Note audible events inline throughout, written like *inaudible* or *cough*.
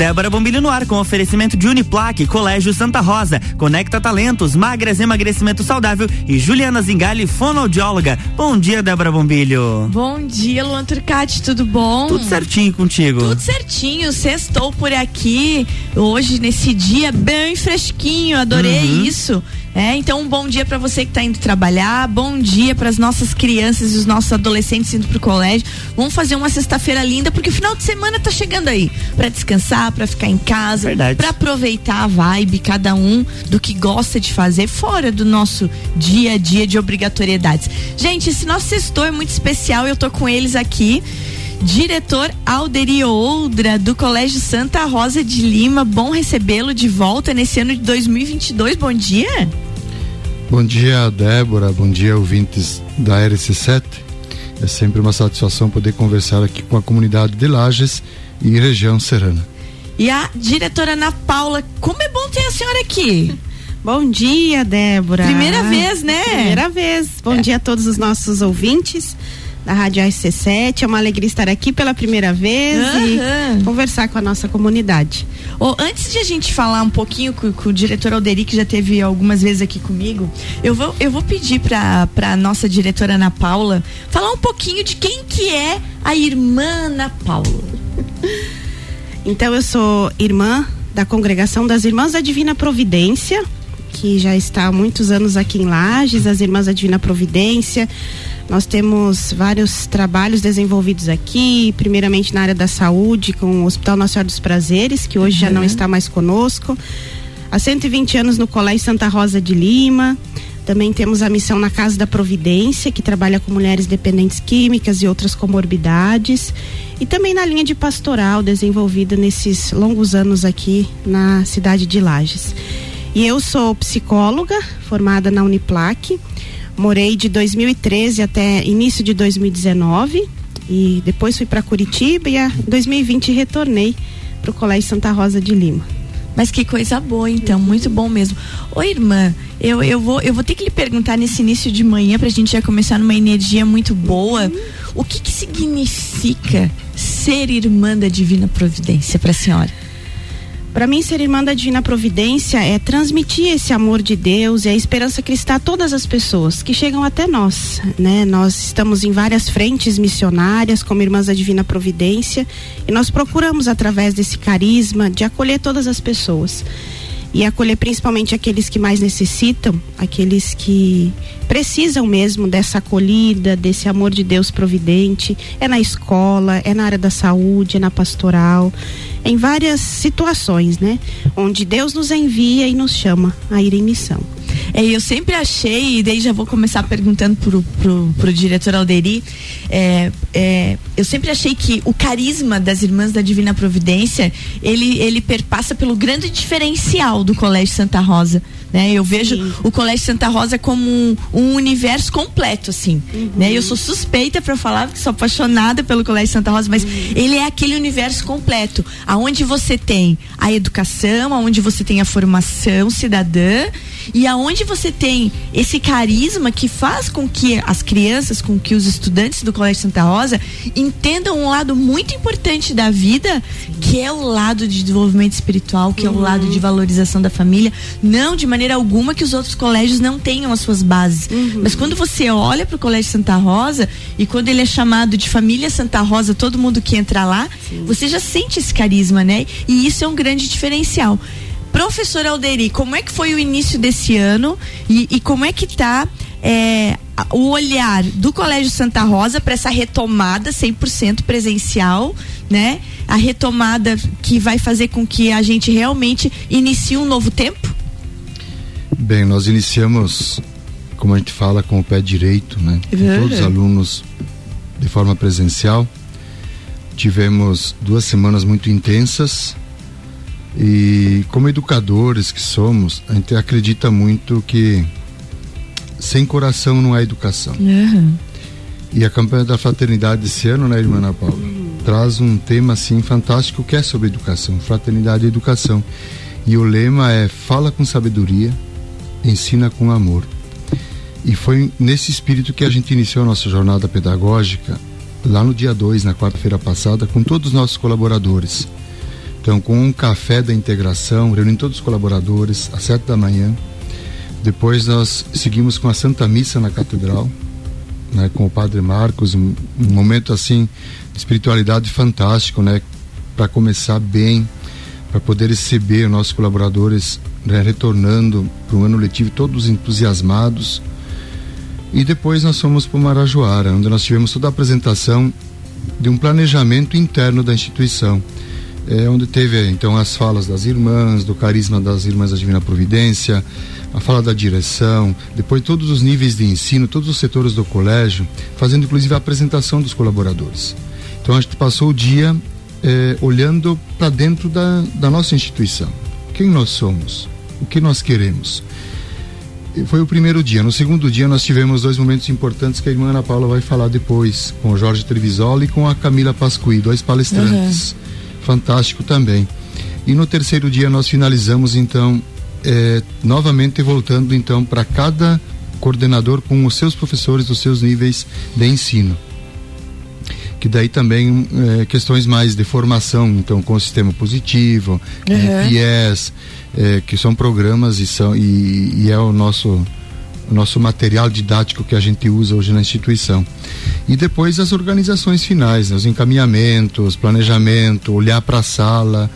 Débora Bombilho no ar com oferecimento de Uniplaque, Colégio Santa Rosa, Conecta Talentos, Magras Emagrecimento Saudável e Juliana Zingali, fonoaudióloga. Bom dia, Débora Bombilho. Bom dia, Luan Turcati, tudo bom? Tudo certinho contigo. Tudo certinho, sextou por aqui hoje nesse dia bem fresquinho, adorei uhum. isso. É, então um bom dia para você que está indo trabalhar, bom dia para as nossas crianças e os nossos adolescentes indo pro colégio. Vamos fazer uma sexta-feira linda porque o final de semana tá chegando aí, para descansar, para ficar em casa, para aproveitar a vibe cada um do que gosta de fazer fora do nosso dia a dia de obrigatoriedades. Gente, esse nosso sextor é muito especial, eu tô com eles aqui diretor Alderio Oldra do Colégio Santa Rosa de Lima. Bom recebê-lo de volta nesse ano de 2022. Bom dia. Bom dia, Débora. Bom dia, ouvintes da RC7. É sempre uma satisfação poder conversar aqui com a comunidade de Lages e região serrana. E a diretora Ana Paula, como é bom ter a senhora aqui. *laughs* Bom dia, Débora. Primeira vez, né? Primeira vez. Bom é. dia a todos os nossos ouvintes da Rádio RC7. É uma alegria estar aqui pela primeira vez uhum. e conversar com a nossa comunidade. Oh, antes de a gente falar um pouquinho com, com o diretor Alderi, que já teve algumas vezes aqui comigo, eu vou, eu vou pedir para a nossa diretora Ana Paula falar um pouquinho de quem que é a irmã Ana Paula. *laughs* Então, eu sou irmã da Congregação das Irmãs da Divina Providência, que já está há muitos anos aqui em Lages, as Irmãs da Divina Providência. Nós temos vários trabalhos desenvolvidos aqui, primeiramente na área da saúde, com o Hospital Nacional dos Prazeres, que hoje uhum. já não está mais conosco. Há 120 anos no Colégio Santa Rosa de Lima. Também temos a missão na Casa da Providência, que trabalha com mulheres dependentes químicas e outras comorbidades. E também na linha de pastoral desenvolvida nesses longos anos aqui na cidade de Lages. E eu sou psicóloga, formada na Uniplac Morei de 2013 até início de 2019 e depois fui para Curitiba e em 2020 retornei para o Colégio Santa Rosa de Lima. Mas que coisa boa, então, muito bom mesmo. Ô irmã, eu, eu, vou, eu vou ter que lhe perguntar nesse início de manhã, para a gente já começar numa energia muito boa, o que, que significa ser irmã da Divina Providência para a senhora? Para mim, ser irmã da Divina Providência é transmitir esse amor de Deus e a esperança cristã a todas as pessoas que chegam até nós, né? Nós estamos em várias frentes missionárias como Irmãs da Divina Providência e nós procuramos através desse carisma de acolher todas as pessoas e acolher principalmente aqueles que mais necessitam, aqueles que precisam mesmo dessa acolhida, desse amor de Deus providente. É na escola, é na área da saúde, é na pastoral, em várias situações, né? Onde Deus nos envia e nos chama a ir em missão. É, eu sempre achei, e daí já vou começar perguntando pro, pro, pro diretor Alderi, é, é, eu sempre achei que o carisma das Irmãs da Divina Providência, ele, ele perpassa pelo grande diferencial do Colégio Santa Rosa. Né? Eu vejo Sim. o Colégio Santa Rosa como um, um universo completo, assim. Uhum. Né? Eu sou suspeita para falar, porque sou apaixonada pelo Colégio Santa Rosa, mas uhum. ele é aquele universo completo, aonde você tem a educação, aonde você tem a formação cidadã e aonde você tem esse carisma que faz com que as crianças, com que os estudantes do Colégio Santa Rosa entendam um lado muito importante da vida, que é o lado de desenvolvimento espiritual, que uhum. é o uhum. lado de valorização da família, não de maneira alguma que os outros colégios não tenham as suas bases. Uhum. Mas quando você olha para o Colégio Santa Rosa e quando ele é chamado de família Santa Rosa, todo mundo que entra lá, Sim. você já sente esse carisma, né? E isso é um grande diferencial. Professor Alderi, como é que foi o início desse ano e, e como é que está é, o olhar do Colégio Santa Rosa para essa retomada 100% presencial, né? A retomada que vai fazer com que a gente realmente inicie um novo tempo? Bem, nós iniciamos, como a gente fala, com o pé direito, né? Com uhum. todos os alunos de forma presencial. Tivemos duas semanas muito intensas, e como educadores que somos, a gente acredita muito que sem coração não há educação. Uhum. E a campanha da fraternidade desse ano, né, irmã Ana Paula, uhum. traz um tema assim fantástico que é sobre educação, fraternidade e educação. E o lema é fala com sabedoria, ensina com amor. E foi nesse espírito que a gente iniciou a nossa jornada pedagógica lá no dia 2, na quarta-feira passada, com todos os nossos colaboradores Então, com um café da integração, reunindo todos os colaboradores às sete da manhã. Depois nós seguimos com a Santa Missa na Catedral, né, com o Padre Marcos, um, um momento assim de espiritualidade fantástico, né, para começar bem, para poder receber nossos colaboradores né, retornando para o ano letivo todos entusiasmados. E depois nós fomos para Marajoara, onde nós tivemos toda a apresentação de um planejamento interno da instituição. É, onde teve então as falas das irmãs, do carisma das irmãs da Divina Providência, a fala da direção, depois todos os níveis de ensino, todos os setores do colégio, fazendo inclusive a apresentação dos colaboradores. Então a gente passou o dia é, olhando para dentro da, da nossa instituição. Quem nós somos? O que nós queremos? Foi o primeiro dia. No segundo dia, nós tivemos dois momentos importantes que a irmã Ana Paula vai falar depois, com o Jorge Trevisola e com a Camila Pasqui, dois palestrantes. Uhum. Fantástico também. E no terceiro dia, nós finalizamos, então, é, novamente voltando, então, para cada coordenador com os seus professores dos seus níveis de ensino que daí também é, questões mais de formação, então com o sistema positivo, uhum. é, PIES, é, que são programas e, são, e, e é o nosso o nosso material didático que a gente usa hoje na instituição. E depois as organizações finais, né, os encaminhamentos, planejamento, olhar para a sala,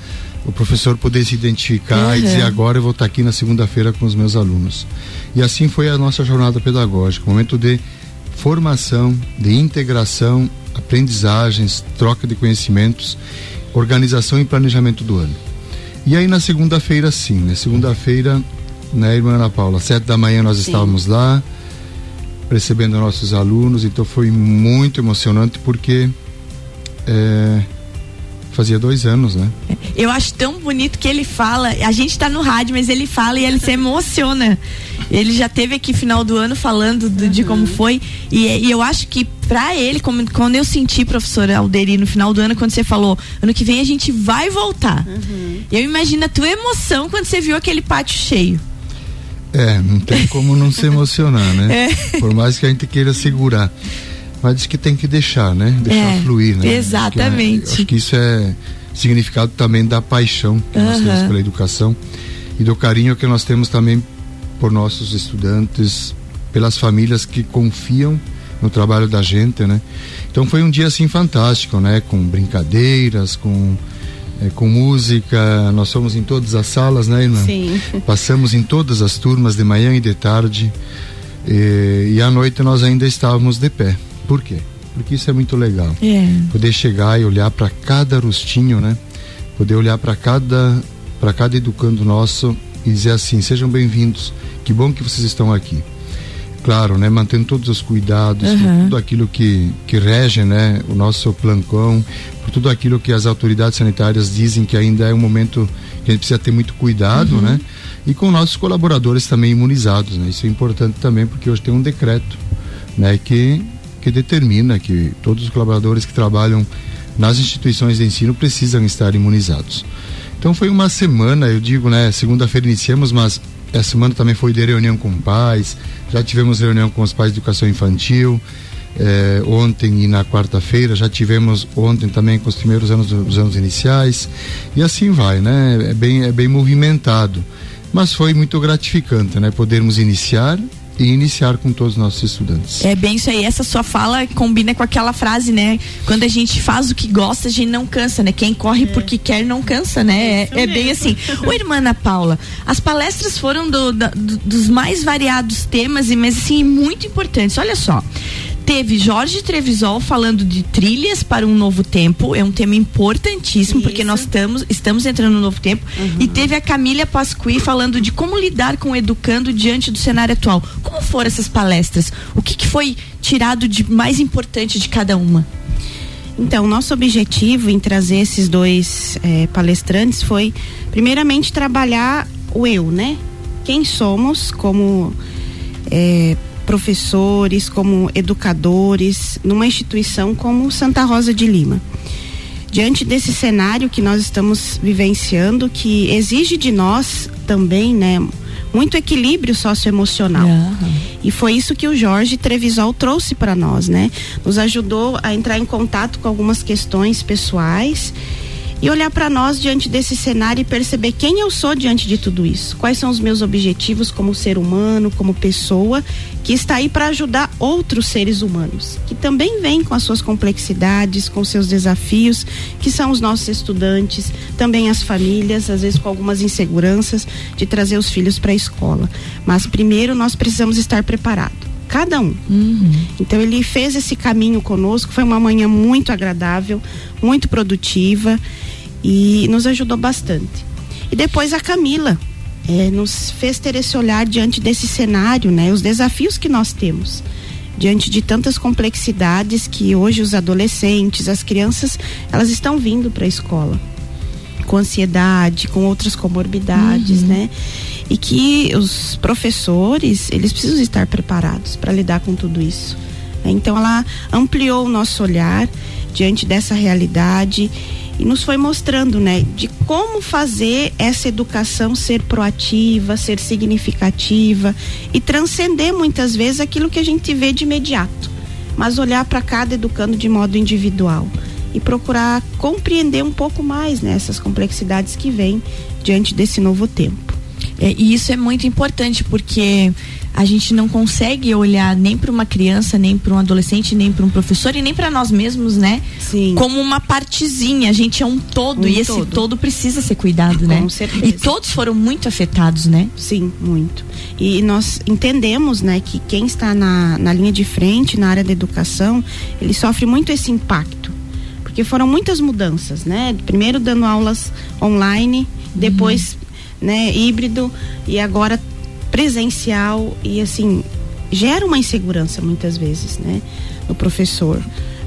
o professor poder se identificar uhum. e dizer agora eu vou estar aqui na segunda-feira com os meus alunos. E assim foi a nossa jornada pedagógica, momento de formação, de integração aprendizagens, troca de conhecimentos, organização e planejamento do ano. E aí na segunda-feira, sim, na segunda-feira, né, irmã Ana Paula, sete da manhã nós sim. estávamos lá, recebendo nossos alunos, então foi muito emocionante porque é, fazia dois anos, né? Eu acho tão bonito que ele fala, a gente está no rádio, mas ele fala e ele se emociona. Ele já teve aqui final do ano falando do, uhum. de como foi. E, e, eu acho que para ele, como, quando eu senti, professor Alderi, no final do ano, quando você falou, ano que vem a gente vai voltar. Uhum. Eu imagino a tua emoção quando você viu aquele pátio cheio. É, não tem como não se emocionar, né? *laughs* É. Por mais que a gente queira segurar. Mas diz que tem que deixar, né? Deixar é, fluir, né? Exatamente. Que, acho que isso é significado também da paixão que uhum. nós temos pela educação e do carinho que nós temos também por nossos estudantes, pelas famílias que confiam no trabalho da gente, né? Então foi um dia assim fantástico, né? Com brincadeiras, com é, com música, nós fomos em todas as salas, né, irmã? Sim. *laughs* Passamos em todas as turmas de manhã e de tarde e, e à noite nós ainda estávamos de pé. Por quê? Porque isso é muito legal. É. Poder chegar e olhar para cada rostinho, né? Poder olhar para cada para cada educando nosso e dizer assim: sejam bem-vindos. Que bom que vocês estão aqui. Claro, né, mantendo todos os cuidados, uhum. tudo aquilo que, que rege, né, o nosso plancão, por tudo aquilo que as autoridades sanitárias dizem que ainda é um momento que a gente precisa ter muito cuidado, uhum. né, e com nossos colaboradores também imunizados, né, isso é importante também porque hoje tem um decreto, né, que que determina que todos os colaboradores que trabalham nas instituições de ensino precisam estar imunizados. Então foi uma semana, eu digo, né, segunda-feira iniciamos, mas essa semana também foi de reunião com pais, já tivemos reunião com os pais de educação infantil, eh, ontem e na quarta-feira, já tivemos ontem também com os primeiros anos dos anos iniciais, e assim vai, né? É bem, é bem movimentado. Mas foi muito gratificante, né? Podermos iniciar e iniciar com todos os nossos estudantes. É bem isso aí. Essa sua fala combina com aquela frase, né? Quando a gente faz o que gosta, a gente não cansa, né? Quem corre é. porque quer não cansa, né? É, é bem assim. Ô, irmã Ana Paula, as palestras foram do, do, dos mais variados temas e, mas assim, muito importantes. Olha só teve Jorge Trevisol falando de trilhas para um novo tempo, é um tema importantíssimo, Isso. porque nós estamos, estamos entrando no novo tempo. Uhum. E teve a Camila Pasqui falando de como lidar com o educando diante do cenário atual. Como foram essas palestras? O que, que foi tirado de mais importante de cada uma? Então, nosso objetivo em trazer esses dois é, palestrantes foi, primeiramente, trabalhar o eu, né? Quem somos como é, professores, como educadores, numa instituição como Santa Rosa de Lima. Diante desse cenário que nós estamos vivenciando, que exige de nós também, né, muito equilíbrio socioemocional. Uhum. E foi isso que o Jorge Trevisol trouxe para nós, né? Nos ajudou a entrar em contato com algumas questões pessoais e olhar para nós diante desse cenário e perceber quem eu sou diante de tudo isso. Quais são os meus objetivos como ser humano, como pessoa, que está aí para ajudar outros seres humanos, que também vêm com as suas complexidades, com seus desafios, que são os nossos estudantes, também as famílias, às vezes com algumas inseguranças de trazer os filhos para a escola. Mas primeiro nós precisamos estar preparados cada um. Uhum. Então ele fez esse caminho conosco, foi uma manhã muito agradável, muito produtiva e nos ajudou bastante. E depois a Camila é, nos fez ter esse olhar diante desse cenário, né? Os desafios que nós temos diante de tantas complexidades que hoje os adolescentes, as crianças, elas estão vindo para a escola com ansiedade, com outras comorbidades, uhum. né? E que os professores, eles precisam estar preparados para lidar com tudo isso. Então ela ampliou o nosso olhar diante dessa realidade e nos foi mostrando, né, de como fazer essa educação ser proativa, ser significativa e transcender muitas vezes aquilo que a gente vê de imediato, mas olhar para cada educando de modo individual e procurar compreender um pouco mais nessas né, complexidades que vêm diante desse novo tempo. É, e isso é muito importante porque a gente não consegue olhar nem para uma criança, nem para um adolescente, nem para um professor e nem para nós mesmos, né? Sim. Como uma partezinha. A gente é um todo um e esse todo. todo precisa ser cuidado, Com né? Com certeza. E todos foram muito afetados, né? Sim, muito. E nós entendemos, né, que quem está na, na linha de frente, na área da educação, ele sofre muito esse impacto. Porque foram muitas mudanças, né? Primeiro dando aulas online, depois, uhum. Né, híbrido e agora presencial e assim gera uma insegurança muitas vezes, né, no professor.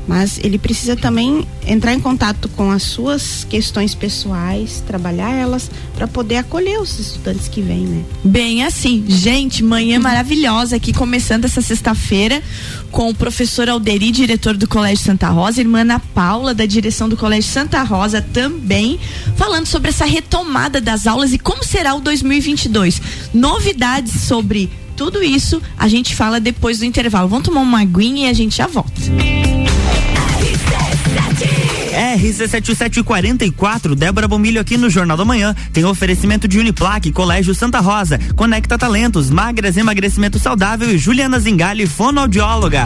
Mas ele precisa também entrar em contato com as suas questões pessoais, trabalhar elas para poder acolher os estudantes que vêm, né? Bem assim, gente, manhã maravilhosa aqui começando essa sexta-feira com o professor Alderi, diretor do Colégio Santa Rosa, irmã Ana Paula da direção do Colégio Santa Rosa também, falando sobre essa retomada das aulas e como será o 2022. Novidades sobre tudo isso a gente fala depois do intervalo. Vamos tomar uma aguinha e a gente já volta. RC7744, Débora Bombilho aqui no Jornal da Manhã. Tem oferecimento de Uniplaque, Colégio Santa Rosa, Conecta Talentos, Magras Emagrecimento Saudável e Juliana Zingali, fonoaudióloga.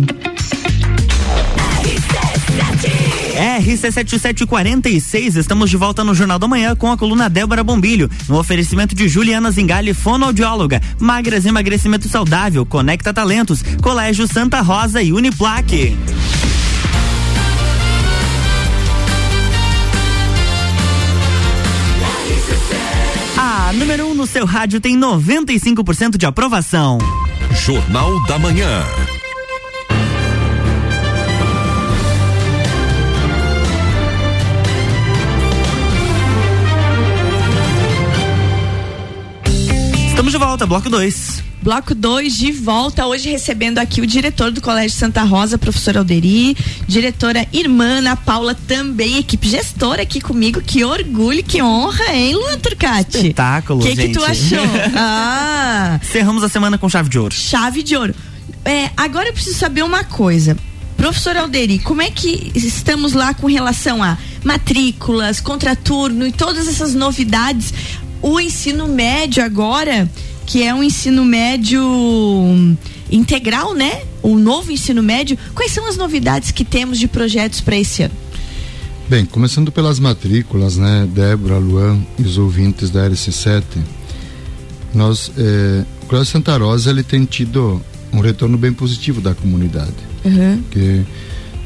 RC7746, estamos de volta no Jornal da Manhã com a coluna Débora Bombilho, no oferecimento de Juliana Zingali, fonoaudióloga, Magras Emagrecimento Saudável, Conecta Talentos, Colégio Santa Rosa e Uniplaque. A número 1 um no seu rádio tem 95% de aprovação. Jornal da Manhã. Estamos de volta, bloco 2. Bloco 2 de volta, hoje recebendo aqui o diretor do Colégio Santa Rosa, professor Alderi, diretora irmã Ana Paula também, equipe gestora aqui comigo. Que orgulho, que honra, hein, Luan Turcati? Espetáculo, que gente. que tu achou? *laughs* ah, Cerramos a semana com chave de ouro. chave de ouro. É, agora eu preciso saber uma coisa. Professor Alderi, como é que estamos lá com relação a matrículas, contraturno e todas essas novidades? O ensino médio agora, que é um ensino médio hum, integral, né? O novo ensino médio. Quais são as novidades que temos de projetos para esse ano? Bem, começando pelas matrículas, né, Débora, Luan e os ouvintes da RC7, nós, eh, o Colégio Santa Rosa, ele tem tido um retorno bem positivo da comunidade, Uhum. que,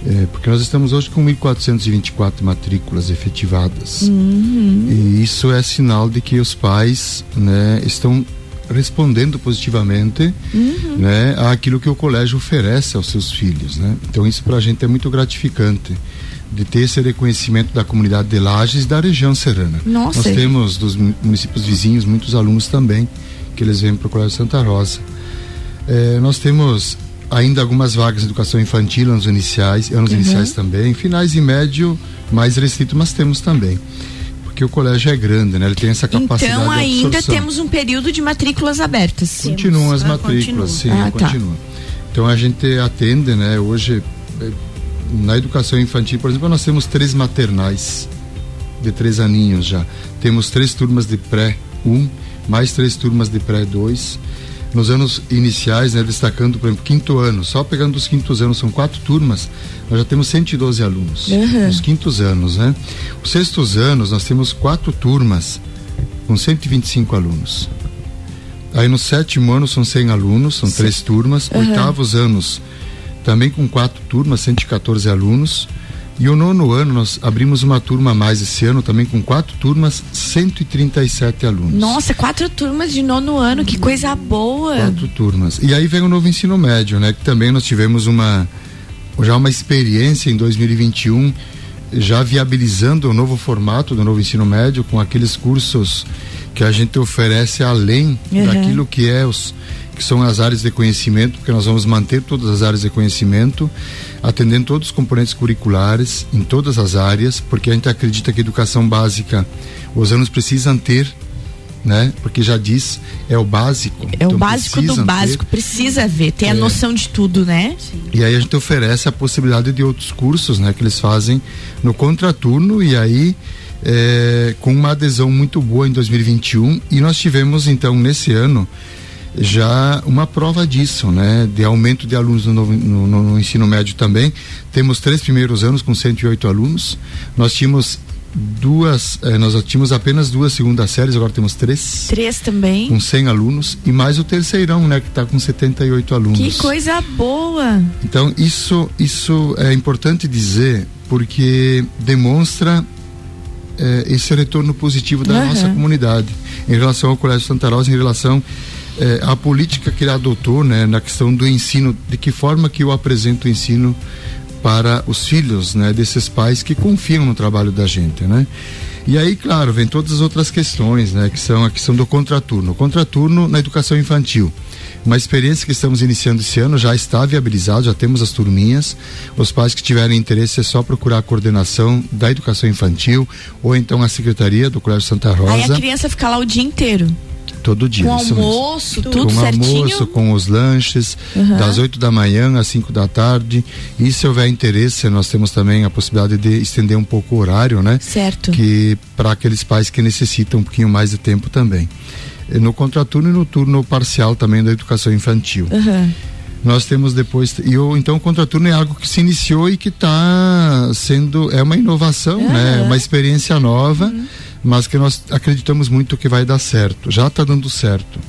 eh, porque nós estamos hoje com 1.424 matrículas efetivadas, Uhum. e isso é sinal de que os pais, né, estão respondendo positivamente Uhum. né, àquilo que o colégio oferece aos seus filhos. Né? Então isso para a gente é muito gratificante de ter esse reconhecimento da comunidade de Lages e da região serrana. Nossa. Nós temos dos mu- municípios vizinhos muitos alunos também que eles vêm para o Colégio Santa Rosa. Eh, nós temos ainda algumas vagas de educação infantil, anos iniciais, anos Uhum. iniciais também, finais e médio mais restrito, mas temos também. Porque o colégio é grande, né? Ele tem essa capacidade Então de ainda temos um período de matrículas abertas. Continuam as Ah, matrículas, sim, Ah, tá. continuam. Então a gente atende, né? Hoje, eh, na educação infantil, por exemplo, nós temos três maternais de três aninhos já. Temos três turmas de pré 1, um, mais três turmas de pré 2. Nos anos iniciais, né, destacando, por exemplo, quinto ano, só pegando os quintos anos, são quatro turmas, nós já temos 112 alunos. Uhum. Nos quintos anos, né? Os sextos anos, nós temos quatro turmas com 125 alunos. Aí no sétimo ano são 100 alunos, são três turmas. Oitavos anos também com quatro turmas, 114 alunos. E o nono ano nós abrimos uma turma a mais esse ano, também com quatro turmas, 137 alunos. Nossa, quatro turmas de nono ano, que coisa boa. Quatro turmas. E aí vem o novo ensino médio, né? Que também nós tivemos uma já uma experiência em 2021 já viabilizando o novo formato do novo ensino médio com aqueles cursos que a gente oferece além Uhum. daquilo que é os que são as áreas de conhecimento, porque nós vamos manter todas as áreas de conhecimento, atendendo todos os componentes curriculares em todas as áreas, porque a gente acredita que a educação básica os alunos precisam ter, né? Porque já diz, é o básico. É o Então básico do precisam ter. básico, precisa ver, ter a É. noção de tudo, né? E aí a gente oferece a possibilidade de outros cursos, né, que eles fazem no contraturno e aí é, com uma adesão muito boa em 2021 e nós tivemos então nesse ano já uma prova disso, né, de aumento de alunos no, no- no ensino médio também. Temos três primeiros anos com 108 alunos. Nós tínhamos duas, eh, nós tínhamos apenas duas segundas séries, agora temos três Três também. com 100 alunos e mais o terceirão, né, que está com 78 alunos. Que coisa boa. Então isso isso é importante dizer porque demonstra eh, esse retorno positivo da Aham. nossa comunidade em relação ao Colégio Santa Rosa, em relação eh, à política que ele adotou, né, na questão do ensino, de que forma que eu apresento o ensino para os filhos, né, desses pais que confiam no trabalho da gente, né? E aí, claro, vem todas as outras questões, né, que são a questão do contraturno. O contraturno na educação infantil. Uma experiência que estamos iniciando esse ano já está viabilizado, já temos as turminhas. Os pais que tiverem interesse é só procurar a coordenação da educação infantil ou então a secretaria do Colégio Santa Aí a Rosa criança fica lá o dia inteiro. todo dia. Com almoço, tudo com certinho. almoço, com os lanches, Uhum. das 8 da manhã às 5 da tarde. E se houver interesse, nós temos também a possibilidade de estender um pouco o horário, né? Certo. Que para aqueles pais que necessitam um pouquinho mais de tempo também. E No contraturno e no turno parcial também da educação infantil. Uhum. Nós temos depois e o então o contraturno é algo que se iniciou e que está sendo é uma inovação, né? Uma experiência nova, mas que nós acreditamos muito que vai dar certo. Já está dando certo.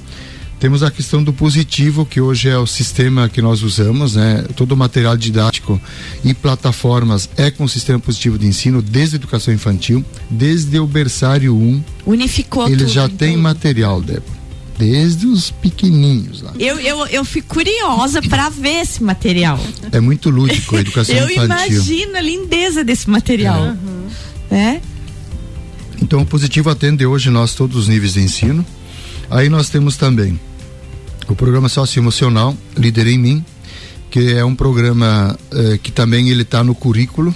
Temos a questão do positivo, que hoje é o sistema que nós usamos, né? Todo o material didático e plataformas é com o sistema positivo de ensino, desde a educação infantil, desde o berçário 1. Unificou Eles tudo, já então. têm material, Débora. Desde os pequenininhos lá. Eu, eu, eu fico curiosa para ver esse material. É muito lúdico a educação *laughs* eu infantil. imagino a lindeza desse material. É. Então o positivo atende hoje nós todos os níveis de ensino. Aí nós temos também o programa socioemocional Líder em Mim, que é um programa eh, que também ele está no currículo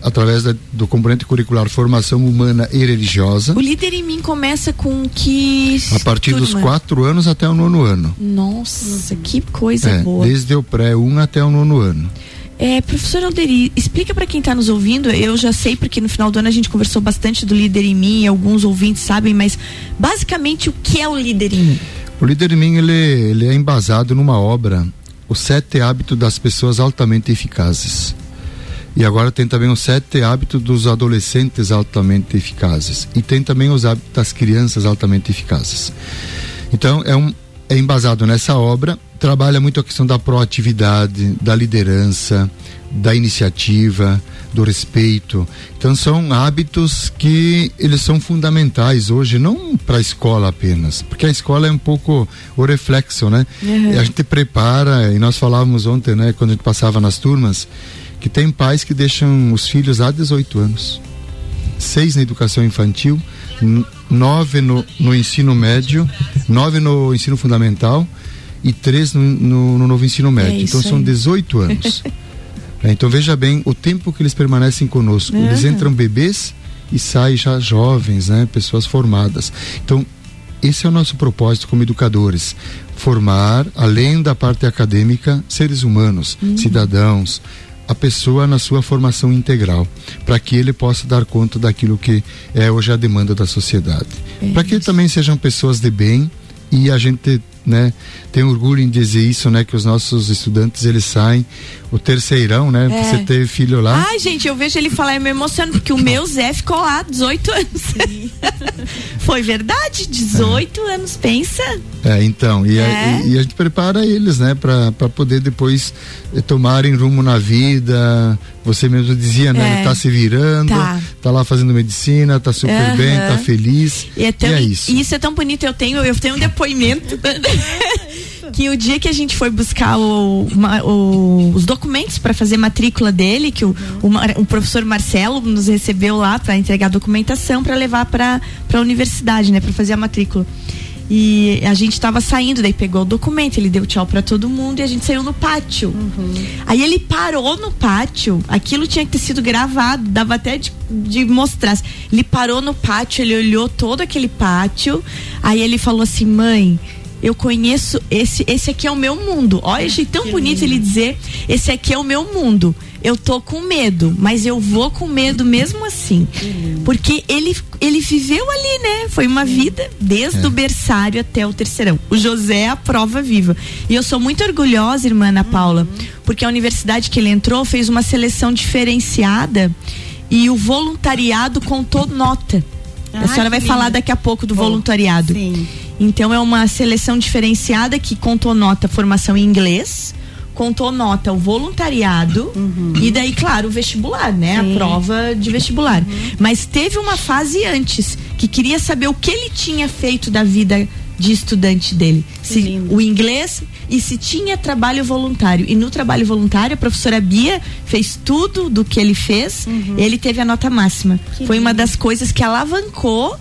através da, do componente curricular formação humana e religiosa O líder em mim começa com que. a partir dos turma? quatro anos até o nono ano. Nossa, que coisa É, boa. desde o pré 1 até o nono ano. É, professor Alderi, explica para quem está nos ouvindo. Eu já sei porque no final do ano a gente conversou bastante do líder em mim, alguns ouvintes sabem, mas basicamente o que é o líder em mim? O líder em mim ele, ele é embasado numa obra, Os Sete Hábitos das Pessoas Altamente Eficazes. E agora tem também os sete hábitos dos adolescentes altamente eficazes. E tem também os hábitos das crianças altamente eficazes. Então, é, um, é embasado nessa obra, trabalha muito a questão da proatividade, da liderança, da iniciativa, do respeito. Então, são hábitos que eles são fundamentais hoje, não para a escola apenas, porque a escola é um pouco o reflexo, né? Uhum. A gente prepara, e nós falávamos ontem, né, quando a gente passava nas turmas, que tem pais que deixam os filhos há 18 anos. Seis na educação infantil, nove no, no ensino médio, nove no ensino fundamental e três no, no- no novo ensino médio. isso então são aí. 18 anos. *laughs* É, então veja bem o tempo que eles permanecem conosco. Eles Uhum. entram bebês e saem já jovens, né? Pessoas formadas. Então esse é o nosso propósito como educadores: formar, além da parte acadêmica, seres humanos, cidadãos, a pessoa na sua formação integral, para que ele possa dar conta daquilo que é hoje a demanda da sociedade. para que também sejam pessoas de bem e a gente né, tem orgulho em dizer isso, né, que os nossos estudantes eles saem o terceirão, né, É. você teve filho lá. Ai, gente, eu vejo ele falar e me emociono, porque o meu Zé ficou lá 18 anos. *laughs* Foi verdade, 18 anos, pensa. É, então, e, a- É. e- e a, gente prepara eles, né, para poder depois tomarem rumo na vida. Você mesmo dizia, né, É. ele tá se virando, Tá. tá, lá fazendo medicina, tá super Aham. bem, tá feliz. E é, tão- e é isso. e isso é tão bonito. Eu tenho, eu tenho um depoimento. *laughs* que o dia que a gente foi buscar o- o- os documentos para fazer matrícula dele, que o, o professor Marcelo nos recebeu lá para entregar a documentação para levar para a universidade, né, para fazer a matrícula. E a gente tava saindo, daí pegou o documento, ele deu tchau para todo mundo e a gente saiu no pátio. Aí ele parou no pátio, aquilo tinha que ter sido gravado, dava até de, de mostrar. Ele parou no pátio, ele olhou todo aquele pátio, aí ele falou assim: mãe. Eu conheço esse, esse aqui é o meu mundo. Olha, achei tão bonito ele dizer: esse aqui é o meu mundo. Eu tô com medo, mas eu vou com medo mesmo assim. Porque ele, ele viveu ali, né? Foi uma vida desde o berçário até o terceirão. O José é a prova viva. E eu sou muito orgulhosa, irmã Ana Paula, porque a universidade que ele entrou fez uma seleção diferenciada e o voluntariado contou nota. a senhora vai lindo. falar daqui a pouco do voluntariado. Sim. Então é uma seleção diferenciada que contou nota formação em inglês, contou nota o voluntariado e daí, claro, o vestibular, né? Sim. A prova de vestibular. Mas teve uma fase antes que queria saber o que ele tinha feito da vida de estudante dele. Se, lindo. o inglês e se tinha trabalho voluntário. E no trabalho voluntário, a professora Bia fez tudo do que ele fez, ele teve a nota máxima. Que Foi uma lindo. das coisas que alavancou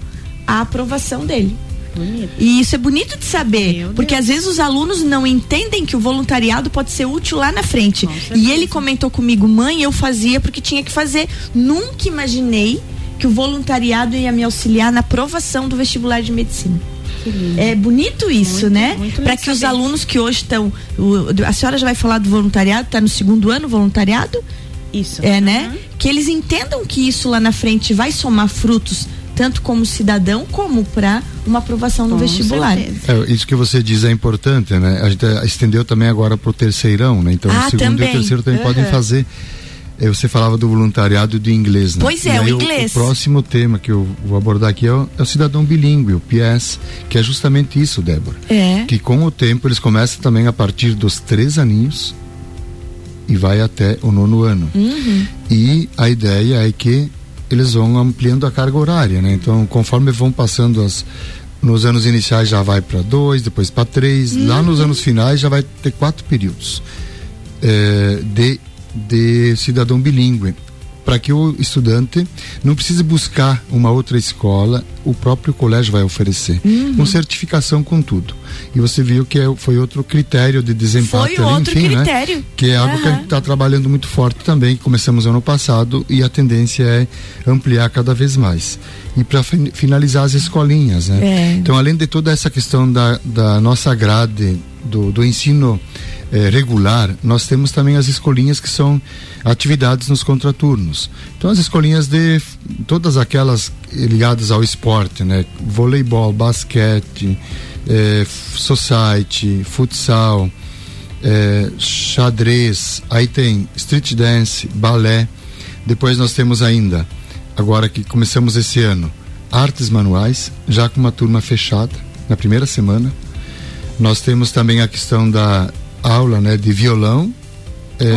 a aprovação dele. Bonito. E isso é bonito de saber, porque às vezes os alunos não entendem que o voluntariado pode ser útil lá na frente. E ele comentou comigo, mãe, eu fazia porque tinha que fazer. Nunca imaginei que o voluntariado ia me auxiliar na aprovação do vestibular de medicina. É bonito isso, Muito, né? Para que os saber. alunos que hoje estão. A senhora já vai falar do voluntariado, está no segundo ano voluntariado? Isso. É, né? Que eles entendam que isso lá na frente vai somar frutos, tanto como cidadão, como para uma aprovação no Com vestibular. É, isso que você diz é importante, né? A gente estendeu também agora para o terceirão, né? Então Ah, o segundo e também. o terceiro também Aham. podem fazer. é, você falava do voluntariado do inglês, né? Pois é, o inglês. O, o, próximo tema que eu vou abordar aqui é o, é o, cidadão bilíngue, o PS, que é justamente isso, Débora. É. Que com o tempo eles começam também a partir dos três aninhos e vai até o nono ano. Uhum. E a ideia é que eles vão ampliando a carga horária, né? Então, conforme vão passando as nos anos iniciais já vai para dois, depois para três, uhum. lá nos anos finais já vai ter quatro períodos é, de de cidadão bilíngue para que o estudante não precise buscar uma outra escola, o próprio colégio vai oferecer, uhum. com certificação com tudo. E você viu que é, foi outro critério de desempate, foi outro enfim, né? critério. né? Que é algo uhum. que a gente está trabalhando muito forte também, começamos ano passado e a tendência é ampliar cada vez mais. E para finalizar as escolinhas, né? É. Então, além de toda essa questão da, da nossa grade, do, do ensino é, regular, nós temos também as escolinhas que são atividades nos contraturnos. Então as escolinhas de todas aquelas ligadas ao esporte, né? Voleibol, basquete, é, society, futsal, é, xadrez, aí tem street dance, balé. Depois nós temos ainda, agora que começamos esse ano, artes manuais, já com uma turma fechada na primeira semana. Nós temos também a questão da aula né, de violão, é,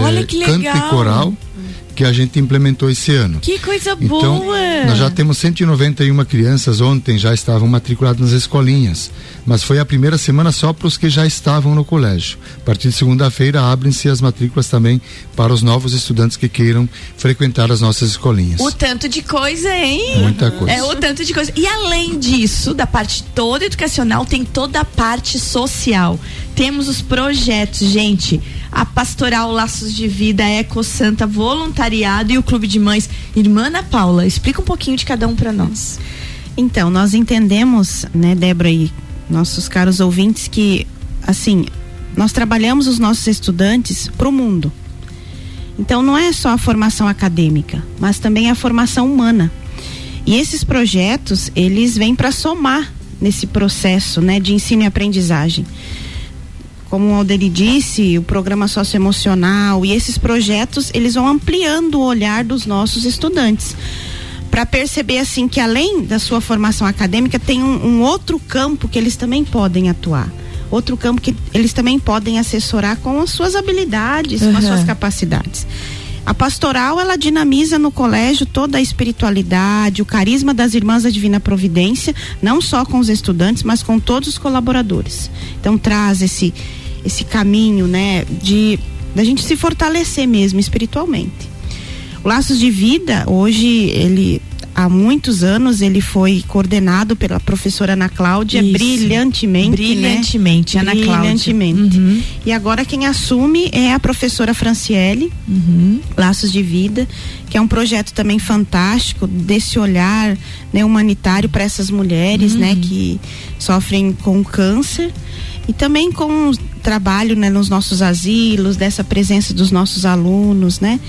canto e coral que a gente implementou esse ano. Que coisa então, boa! Nós já temos 191 crianças, ontem já estavam matriculadas nas escolinhas, mas foi a primeira semana só para os que já estavam no colégio. A partir de segunda-feira abrem-se as matrículas também para os novos estudantes que queiram frequentar as nossas escolinhas. O tanto de coisa, hein? Muita coisa. É o tanto de coisa. E além disso, da parte toda educacional, tem toda a parte social. Temos os projetos, gente a Pastoral Laços de Vida, Eco Santa Voluntariado e o Clube de Mães. Irmã Ana Paula, explica um pouquinho de cada um para nós. Então, nós entendemos, né, Débora e nossos caros ouvintes, que, assim, nós trabalhamos os nossos estudantes para o mundo. Então, não é só a formação acadêmica, mas também a formação humana. E esses projetos, eles vêm para somar nesse processo, né, de ensino e aprendizagem. Como o Alderi disse, o programa socioemocional e esses projetos, eles vão ampliando o olhar dos nossos estudantes. Para perceber assim que além da sua formação acadêmica tem um, um, outro campo que eles também podem atuar outro campo que eles também podem assessorar com as suas habilidades uhum. com as suas capacidades a pastoral ela dinamiza no colégio toda a espiritualidade, o carisma das irmãs da Divina Providência, não só com os estudantes, mas com todos os colaboradores. Então traz esse esse caminho, né, de da gente se fortalecer mesmo espiritualmente. O Laços de Vida, hoje ele há muitos anos ele foi coordenado pela professora Ana Cláudia Isso. brilhantemente. Brilhantemente, né? Ana Cláudia. Brilhantemente. Uhum. E agora quem assume é a professora Franciele, uhum. Laços de Vida, que é um projeto também fantástico desse olhar né, humanitário para essas mulheres né, uhum. né, que sofrem com câncer e também com o trabalho né, nos nossos asilos, dessa presença dos nossos alunos, né?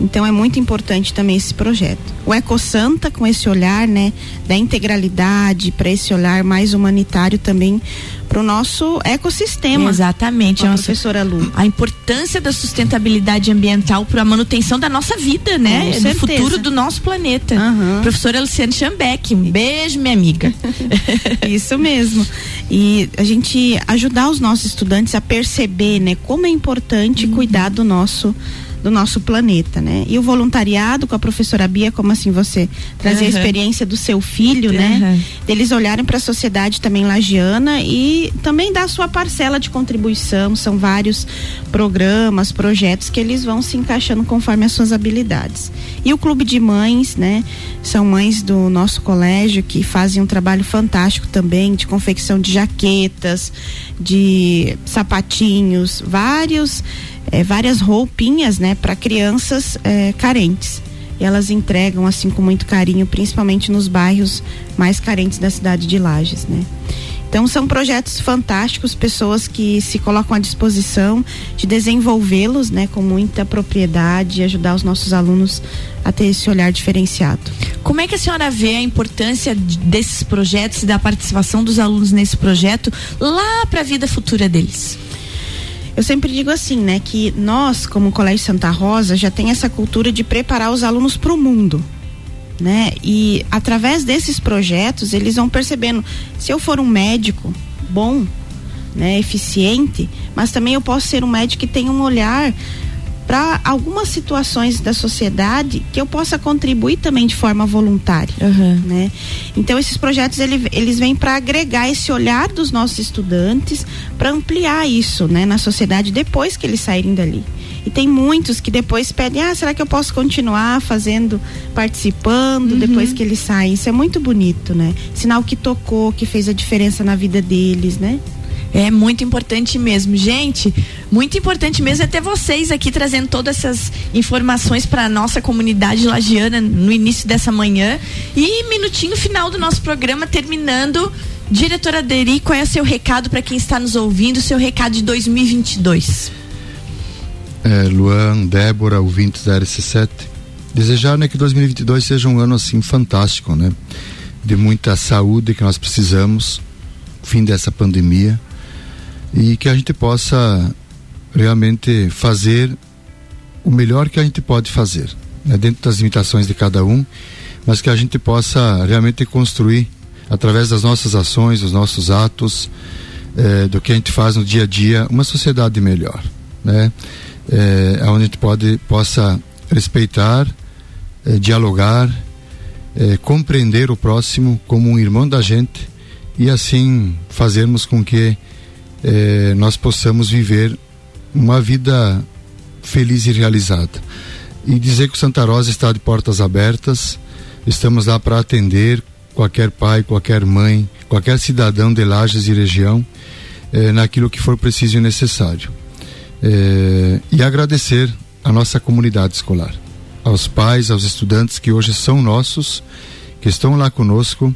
Então é muito importante também esse projeto. O Eco Santa com esse olhar, né, da integralidade, para esse olhar mais humanitário também para o nosso ecossistema. Exatamente, a professora Lu. A importância da sustentabilidade ambiental para a manutenção da nossa vida, né? Com do futuro do nosso planeta. Uhum. Professora Luciane Schambeck, um beijo, minha amiga. *laughs* Isso mesmo. E a gente ajudar os nossos estudantes a perceber, né, como é importante uhum. cuidar do nosso do nosso planeta, né? E o voluntariado com a professora Bia, como assim você trazer uhum. a experiência do seu filho, uhum. né? Deles olharem para a sociedade também lagiana e também dar a sua parcela de contribuição. São vários programas, projetos que eles vão se encaixando conforme as suas habilidades. E o clube de mães, né? São mães do nosso colégio que fazem um trabalho fantástico também de confecção de jaquetas, de sapatinhos, vários é, várias roupinhas, né, para crianças é, carentes. E elas entregam assim com muito carinho, principalmente nos bairros mais carentes da cidade de Lages, né? Então são projetos fantásticos, pessoas que se colocam à disposição de desenvolvê-los, né, com muita propriedade e ajudar os nossos alunos a ter esse olhar diferenciado. Como é que a senhora vê a importância desses projetos e da participação dos alunos nesse projeto lá para a vida futura deles? Eu sempre digo assim, né, que nós, como Colégio Santa Rosa, já tem essa cultura de preparar os alunos para o mundo. Né? E através desses projetos, eles vão percebendo, se eu for um médico bom, né, eficiente, mas também eu posso ser um médico que tem um olhar para algumas situações da sociedade que eu possa contribuir também de forma voluntária, uhum. né? Então esses projetos ele, eles vêm para agregar esse olhar dos nossos estudantes, para ampliar isso, né, na sociedade depois que eles saírem dali. E tem muitos que depois pedem, ah, será que eu posso continuar fazendo, participando uhum. depois que eles saem? Isso é muito bonito, né? Sinal que tocou, que fez a diferença na vida deles, né? É muito importante mesmo. Gente, muito importante mesmo é ter vocês aqui trazendo todas essas informações para a nossa comunidade lagiana no início dessa manhã. E minutinho final do nosso programa, terminando. Diretora Deri, qual é o seu recado para quem está nos ouvindo, seu recado de 2022? É, Luan, Débora, ouvintes da RC7, desejar né, que 2022 seja um ano assim fantástico, né? De muita saúde que nós precisamos, fim dessa pandemia, e que a gente possa realmente fazer o melhor que a gente pode fazer, né, dentro das limitações de cada um, mas que a gente possa realmente construir através das nossas ações, dos nossos atos, eh, do que a gente faz no dia a dia, uma sociedade melhor, né? Eh, onde a gente pode possa respeitar, eh, dialogar, compreender o próximo como um irmão da gente e assim fazermos com que eh, nós possamos viver uma vida feliz e realizada. E dizer que o Santa Rosa está de portas abertas, estamos lá para atender qualquer pai, qualquer mãe, qualquer cidadão de Lages e região, eh, naquilo que for preciso e necessário. Eh, e agradecer a nossa comunidade escolar, aos pais, aos estudantes que hoje são nossos, que estão lá conosco,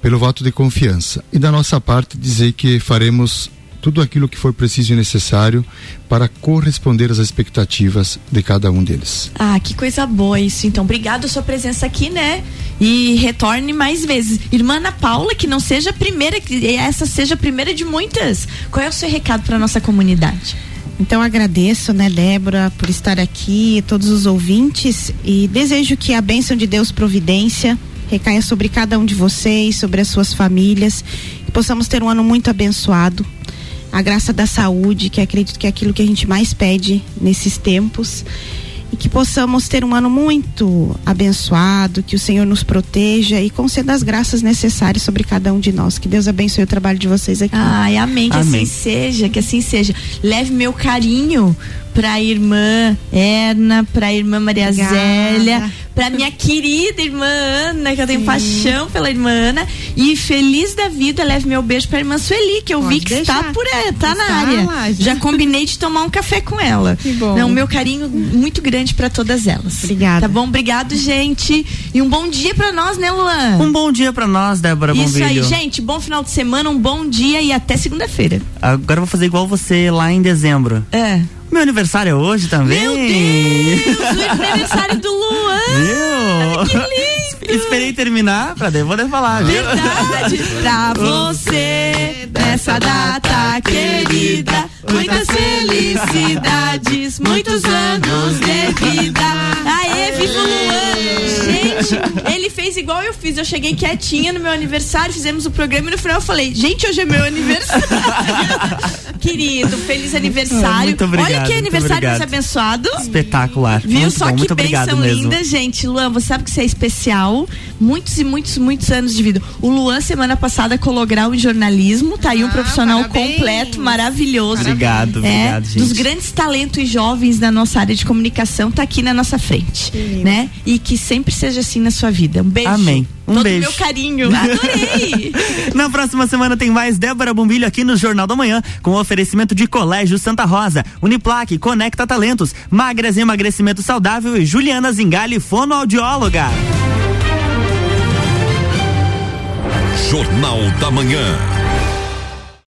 pelo voto de confiança. E da nossa parte, dizer que faremos tudo aquilo que for preciso e necessário para corresponder às expectativas de cada um deles. Ah, que coisa boa isso. Então, obrigado a sua presença aqui, né? E retorne mais vezes. Irmã Ana Paula, que não seja a primeira, que essa seja a primeira de muitas. Qual é o seu recado para nossa comunidade? Então agradeço, né, Débora, por estar aqui, todos os ouvintes e desejo que a bênção de Deus providência recaia sobre cada um de vocês, sobre as suas famílias, que possamos ter um ano muito abençoado, a graça da saúde, que acredito que é aquilo que a gente mais pede nesses tempos. E que possamos ter um ano muito abençoado, que o Senhor nos proteja e conceda as graças necessárias sobre cada um de nós. Que Deus abençoe o trabalho de vocês aqui. Ai, amém. Que amém. assim seja, que assim seja. Leve meu carinho para a irmã Erna, para a irmã Maria Obrigada. Zélia, para minha querida irmã Ana, que eu tenho Sim. paixão pela irmã Ana. E feliz da vida, leve meu beijo para a irmã Sueli, que eu Pode vi que deixar. está por aí, tá está na área. Lá, já. já combinei de tomar um café com ela. Que bom. Então, meu carinho muito grande para todas elas. Obrigada. Tá bom? Obrigado, gente. E um bom dia para nós, né, Luan? Um bom dia para nós, Débora Isso Bombilho. aí, gente. Bom final de semana, um bom dia e até segunda-feira. Agora eu vou fazer igual você lá em dezembro. É. Meu aniversário é hoje também. Meu Deus! o aniversário do Luan! Viu? Que lindo! Esperei terminar pra depois poder falar, viu? Verdade! pra *laughs* você, nessa data querida, muitas felicidades, muitos anos de vida. Aê, viva o Luan! *laughs* Gente, ele fez igual eu fiz. Eu cheguei quietinha no meu aniversário, fizemos o programa e no final eu falei, gente, hoje é meu aniversário. *laughs* Querido, feliz aniversário. Muito obrigado. Olha que aniversário mais abençoado. Espetacular. Viu muito só bom, que bênção linda, gente. Luan, você sabe que você é especial. Muitos e muitos, muitos anos de vida. O Luan, semana passada, colou grau em jornalismo. Tá aí um ah, profissional parabéns. completo, maravilhoso. Obrigado, é, obrigado, gente. Dos grandes talentos jovens da nossa área de comunicação, tá aqui na nossa frente. Né? E que sempre seja assim na sua vida. Um beijo. Amém. Um Todo beijo. meu carinho. *laughs* Adorei. na próxima semana tem mais Débora Bombilho aqui no Jornal da Manhã, com oferecimento de Colégio Santa Rosa, Uniplaque, Conecta Talentos, Magras Emagrecimento Saudável e Juliana Zingali, fonoaudióloga. Jornal da Manhã.